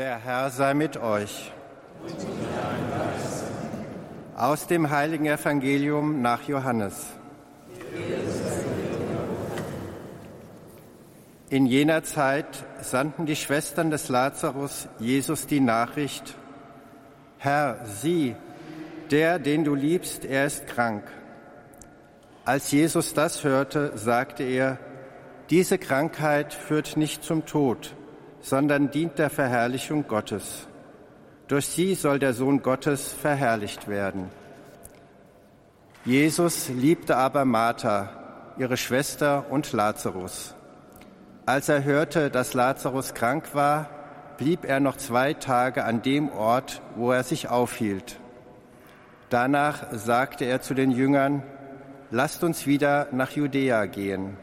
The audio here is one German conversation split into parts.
Der Herr sei mit euch. Aus dem heiligen Evangelium nach Johannes. In jener Zeit sandten die Schwestern des Lazarus Jesus die Nachricht, Herr, sieh, der, den du liebst, er ist krank. Als Jesus das hörte, sagte er, diese Krankheit führt nicht zum Tod, sondern dient der Verherrlichung Gottes. Durch sie soll der Sohn Gottes verherrlicht werden. Jesus liebte aber Martha, ihre Schwester und Lazarus. Als er hörte, dass Lazarus krank war, blieb er noch zwei Tage an dem Ort, wo er sich aufhielt. Danach sagte er zu den Jüngern, lasst uns wieder nach Judäa gehen.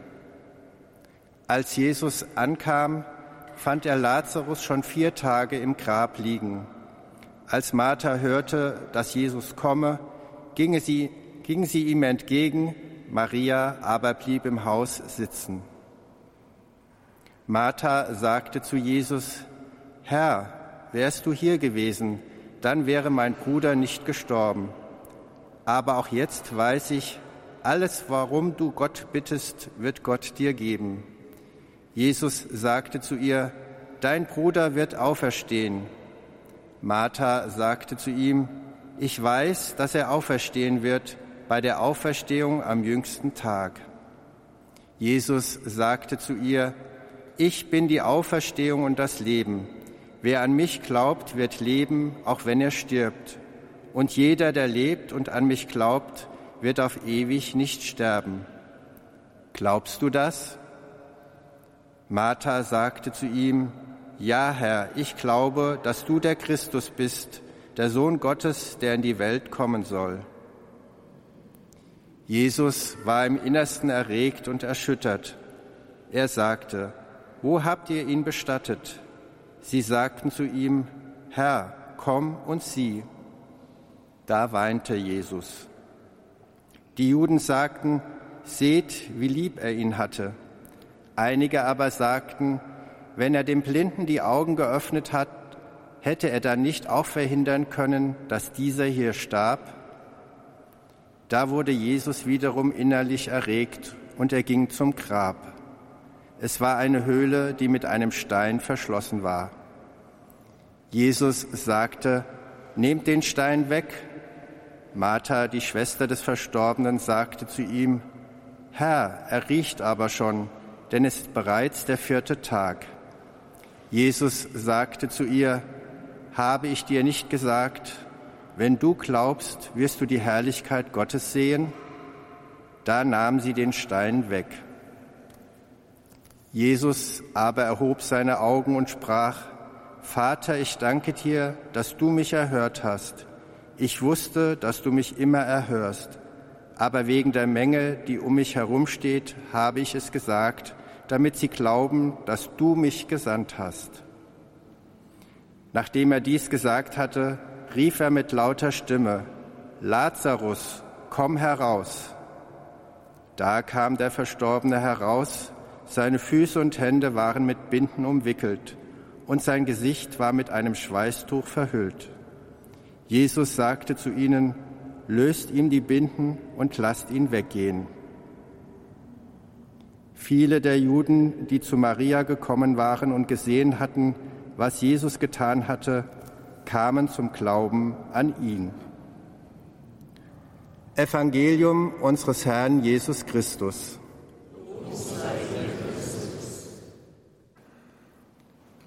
Als Jesus ankam, fand er Lazarus schon vier Tage im Grab liegen. Als Martha hörte, dass Jesus komme, ging sie, ging sie ihm entgegen, Maria aber blieb im Haus sitzen. Martha sagte zu Jesus, Herr, wärst du hier gewesen, dann wäre mein Bruder nicht gestorben. Aber auch jetzt weiß ich, alles, warum du Gott bittest, wird Gott dir geben. Jesus sagte zu ihr, Dein Bruder wird auferstehen. Martha sagte zu ihm, Ich weiß, dass er auferstehen wird bei der Auferstehung am jüngsten Tag. Jesus sagte zu ihr, Ich bin die Auferstehung und das Leben. Wer an mich glaubt, wird leben, auch wenn er stirbt. Und jeder, der lebt und an mich glaubt, wird auf ewig nicht sterben. Glaubst du das? Martha sagte zu ihm, Ja, Herr, ich glaube, dass du der Christus bist, der Sohn Gottes, der in die Welt kommen soll. Jesus war im Innersten erregt und erschüttert. Er sagte, Wo habt ihr ihn bestattet? Sie sagten zu ihm, Herr, komm und sieh. Da weinte Jesus. Die Juden sagten, Seht, wie lieb er ihn hatte. Einige aber sagten, wenn er dem Blinden die Augen geöffnet hat, hätte er dann nicht auch verhindern können, dass dieser hier starb? Da wurde Jesus wiederum innerlich erregt und er ging zum Grab. Es war eine Höhle, die mit einem Stein verschlossen war. Jesus sagte, Nehmt den Stein weg. Martha, die Schwester des Verstorbenen, sagte zu ihm, Herr, er riecht aber schon, denn es ist bereits der vierte Tag. Jesus sagte zu ihr, habe ich dir nicht gesagt, wenn du glaubst, wirst du die Herrlichkeit Gottes sehen? Da nahm sie den Stein weg. Jesus aber erhob seine Augen und sprach, Vater, ich danke dir, dass du mich erhört hast. Ich wusste, dass du mich immer erhörst, aber wegen der Menge, die um mich herumsteht, habe ich es gesagt, damit sie glauben, dass du mich gesandt hast. Nachdem er dies gesagt hatte, rief er mit lauter Stimme, Lazarus, komm heraus. Da kam der Verstorbene heraus, seine Füße und Hände waren mit Binden umwickelt und sein Gesicht war mit einem Schweißtuch verhüllt. Jesus sagte zu ihnen, löst ihm die Binden und lasst ihn weggehen. Viele der Juden, die zu Maria gekommen waren und gesehen hatten, was Jesus getan hatte, kamen zum Glauben an ihn. Evangelium unseres Herrn Jesus Christus.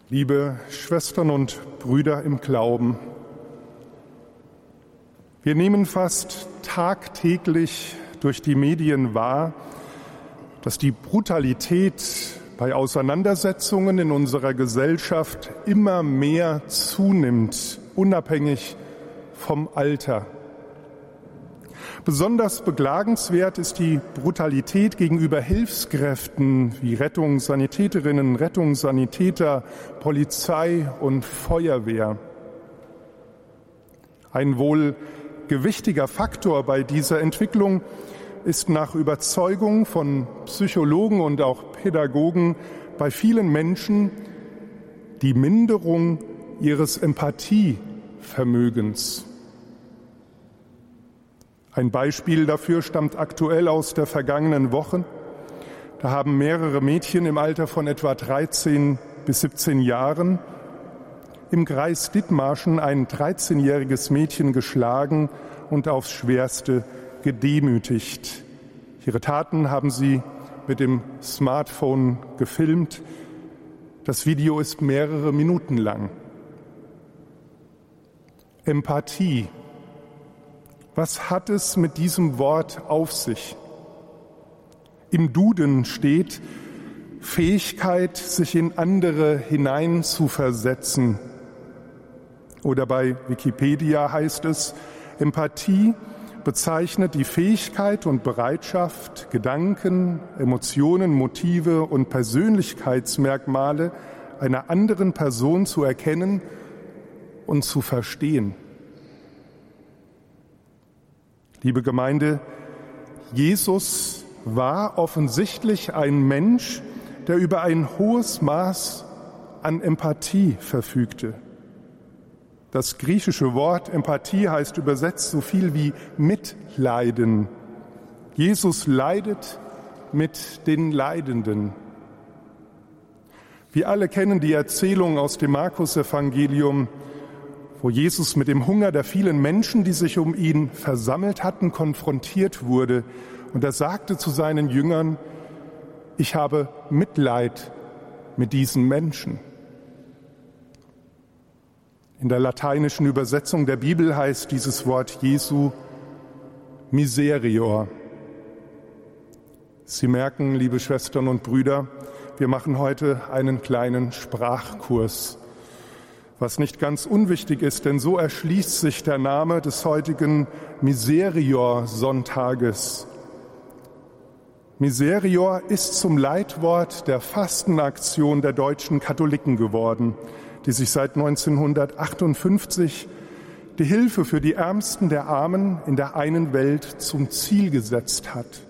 Liebe Schwestern und Brüder im Glauben, wir nehmen fast tagtäglich durch die Medien wahr, dass die Brutalität bei Auseinandersetzungen in unserer Gesellschaft immer mehr zunimmt, unabhängig vom Alter. Besonders beklagenswert ist die Brutalität gegenüber Hilfskräften wie Rettungssanitäterinnen, Rettungssanitäter, Polizei und Feuerwehr. Ein wohl gewichtiger Faktor bei dieser Entwicklung ist nach Überzeugung von Psychologen und auch Pädagogen bei vielen Menschen die Minderung ihres Empathievermögens. Ein Beispiel dafür stammt aktuell aus der vergangenen Woche. Da haben mehrere Mädchen im Alter von etwa 13 bis 17 Jahren im Kreis Dithmarschen ein 13-jähriges Mädchen geschlagen und aufs Schwerste gedemütigt. Ihre Taten haben sie mit dem Smartphone gefilmt. Das Video ist mehrere Minuten lang. Empathie was hat es mit diesem Wort auf sich? Im Duden steht Fähigkeit, sich in andere hineinzuversetzen. Oder bei Wikipedia heißt es, Empathie bezeichnet die Fähigkeit und Bereitschaft, Gedanken, Emotionen, Motive und Persönlichkeitsmerkmale einer anderen Person zu erkennen und zu verstehen. Liebe Gemeinde, Jesus war offensichtlich ein Mensch, der über ein hohes Maß an Empathie verfügte. Das griechische Wort Empathie heißt übersetzt so viel wie Mitleiden. Jesus leidet mit den Leidenden. Wir alle kennen die Erzählung aus dem Markus-Evangelium wo Jesus mit dem Hunger der vielen Menschen, die sich um ihn versammelt hatten, konfrontiert wurde. Und er sagte zu seinen Jüngern, ich habe Mitleid mit diesen Menschen. In der lateinischen Übersetzung der Bibel heißt dieses Wort Jesu Miserior. Sie merken, liebe Schwestern und Brüder, wir machen heute einen kleinen Sprachkurs was nicht ganz unwichtig ist, denn so erschließt sich der Name des heutigen Miserior-Sonntages. Miserior ist zum Leitwort der Fastenaktion der deutschen Katholiken geworden, die sich seit 1958 die Hilfe für die Ärmsten der Armen in der einen Welt zum Ziel gesetzt hat.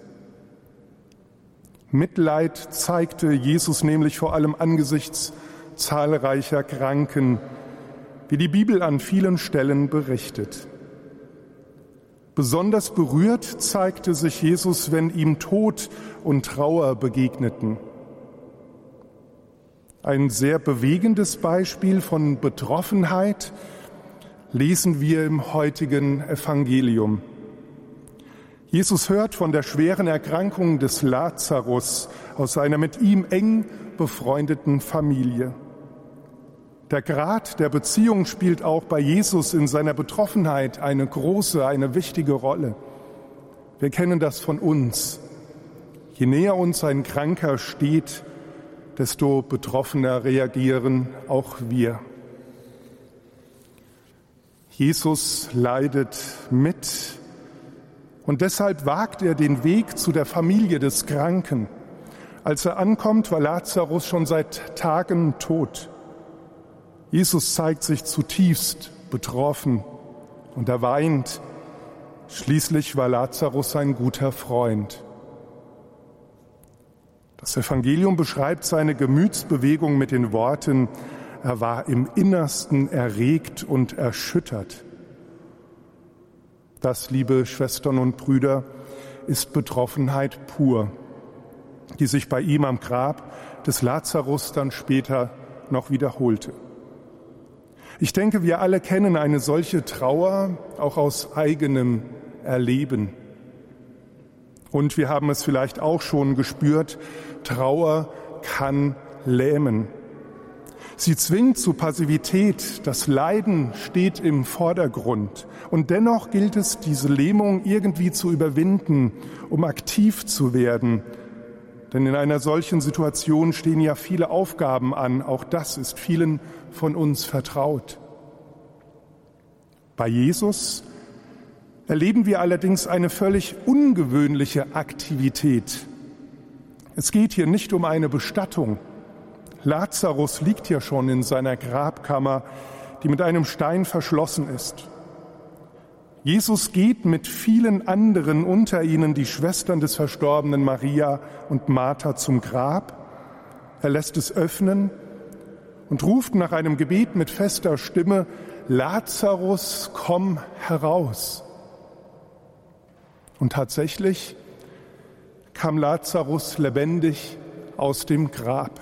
Mitleid zeigte Jesus nämlich vor allem angesichts zahlreicher Kranken, wie die Bibel an vielen Stellen berichtet. Besonders berührt zeigte sich Jesus, wenn ihm Tod und Trauer begegneten. Ein sehr bewegendes Beispiel von Betroffenheit lesen wir im heutigen Evangelium. Jesus hört von der schweren Erkrankung des Lazarus aus einer mit ihm eng befreundeten Familie. Der Grad der Beziehung spielt auch bei Jesus in seiner Betroffenheit eine große, eine wichtige Rolle. Wir kennen das von uns. Je näher uns ein Kranker steht, desto betroffener reagieren auch wir. Jesus leidet mit und deshalb wagt er den Weg zu der Familie des Kranken. Als er ankommt, war Lazarus schon seit Tagen tot. Jesus zeigt sich zutiefst betroffen und er weint. Schließlich war Lazarus ein guter Freund. Das Evangelium beschreibt seine Gemütsbewegung mit den Worten, er war im Innersten erregt und erschüttert. Das, liebe Schwestern und Brüder, ist Betroffenheit pur, die sich bei ihm am Grab des Lazarus dann später noch wiederholte. Ich denke, wir alle kennen eine solche Trauer auch aus eigenem Erleben. Und wir haben es vielleicht auch schon gespürt, Trauer kann lähmen. Sie zwingt zu Passivität, das Leiden steht im Vordergrund. Und dennoch gilt es, diese Lähmung irgendwie zu überwinden, um aktiv zu werden. Denn in einer solchen Situation stehen ja viele Aufgaben an, auch das ist vielen von uns vertraut. Bei Jesus erleben wir allerdings eine völlig ungewöhnliche Aktivität. Es geht hier nicht um eine Bestattung. Lazarus liegt ja schon in seiner Grabkammer, die mit einem Stein verschlossen ist. Jesus geht mit vielen anderen, unter ihnen die Schwestern des Verstorbenen Maria und Martha zum Grab. Er lässt es öffnen und ruft nach einem Gebet mit fester Stimme, Lazarus, komm heraus. Und tatsächlich kam Lazarus lebendig aus dem Grab.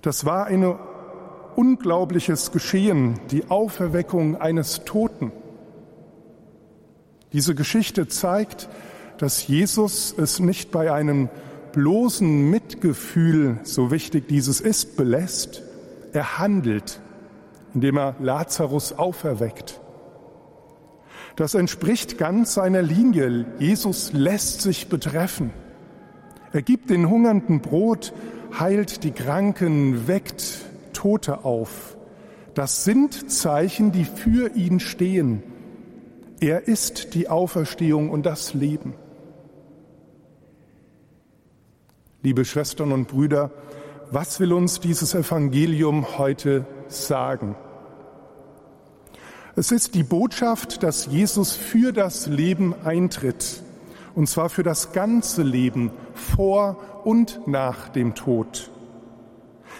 Das war ein unglaubliches Geschehen, die Auferweckung eines Toten. Diese Geschichte zeigt, dass Jesus es nicht bei einem bloßen Mitgefühl, so wichtig dieses ist, belässt. Er handelt, indem er Lazarus auferweckt. Das entspricht ganz seiner Linie. Jesus lässt sich betreffen. Er gibt den Hungernden Brot, heilt die Kranken, weckt Tote auf. Das sind Zeichen, die für ihn stehen. Er ist die Auferstehung und das Leben. Liebe Schwestern und Brüder, was will uns dieses Evangelium heute sagen? Es ist die Botschaft, dass Jesus für das Leben eintritt, und zwar für das ganze Leben vor und nach dem Tod.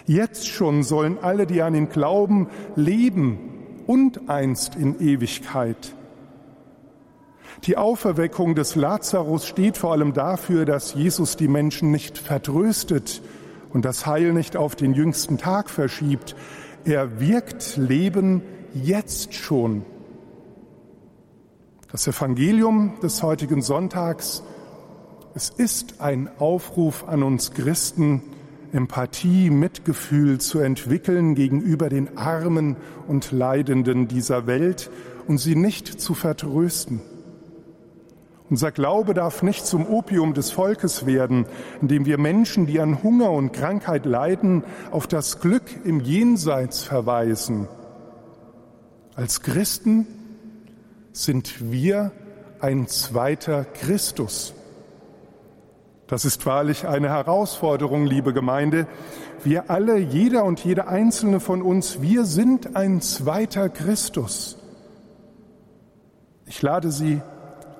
Jetzt schon sollen alle, die an ihn glauben, leben und einst in Ewigkeit. Die Auferweckung des Lazarus steht vor allem dafür, dass Jesus die Menschen nicht vertröstet und das Heil nicht auf den jüngsten Tag verschiebt. Er wirkt Leben jetzt schon. Das Evangelium des heutigen Sonntags, es ist ein Aufruf an uns Christen, Empathie, Mitgefühl zu entwickeln gegenüber den Armen und Leidenden dieser Welt und sie nicht zu vertrösten. Unser Glaube darf nicht zum Opium des Volkes werden, indem wir Menschen, die an Hunger und Krankheit leiden, auf das Glück im Jenseits verweisen. Als Christen sind wir ein zweiter Christus. Das ist wahrlich eine Herausforderung, liebe Gemeinde. Wir alle, jeder und jede einzelne von uns, wir sind ein zweiter Christus. Ich lade Sie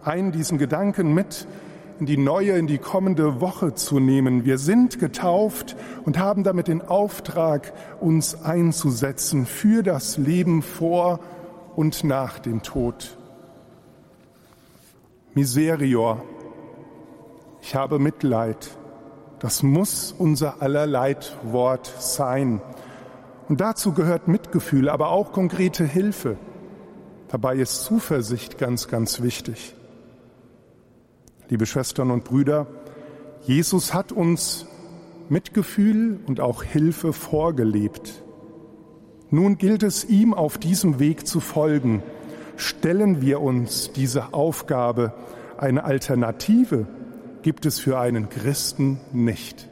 ein, diesen Gedanken mit in die neue, in die kommende Woche zu nehmen. Wir sind getauft und haben damit den Auftrag, uns einzusetzen für das Leben vor und nach dem Tod. Miserior, ich habe Mitleid. Das muss unser aller Leitwort sein. Und dazu gehört Mitgefühl, aber auch konkrete Hilfe. Dabei ist Zuversicht ganz, ganz wichtig. Liebe Schwestern und Brüder, Jesus hat uns Mitgefühl und auch Hilfe vorgelebt. Nun gilt es ihm auf diesem Weg zu folgen. Stellen wir uns diese Aufgabe, eine Alternative gibt es für einen Christen nicht.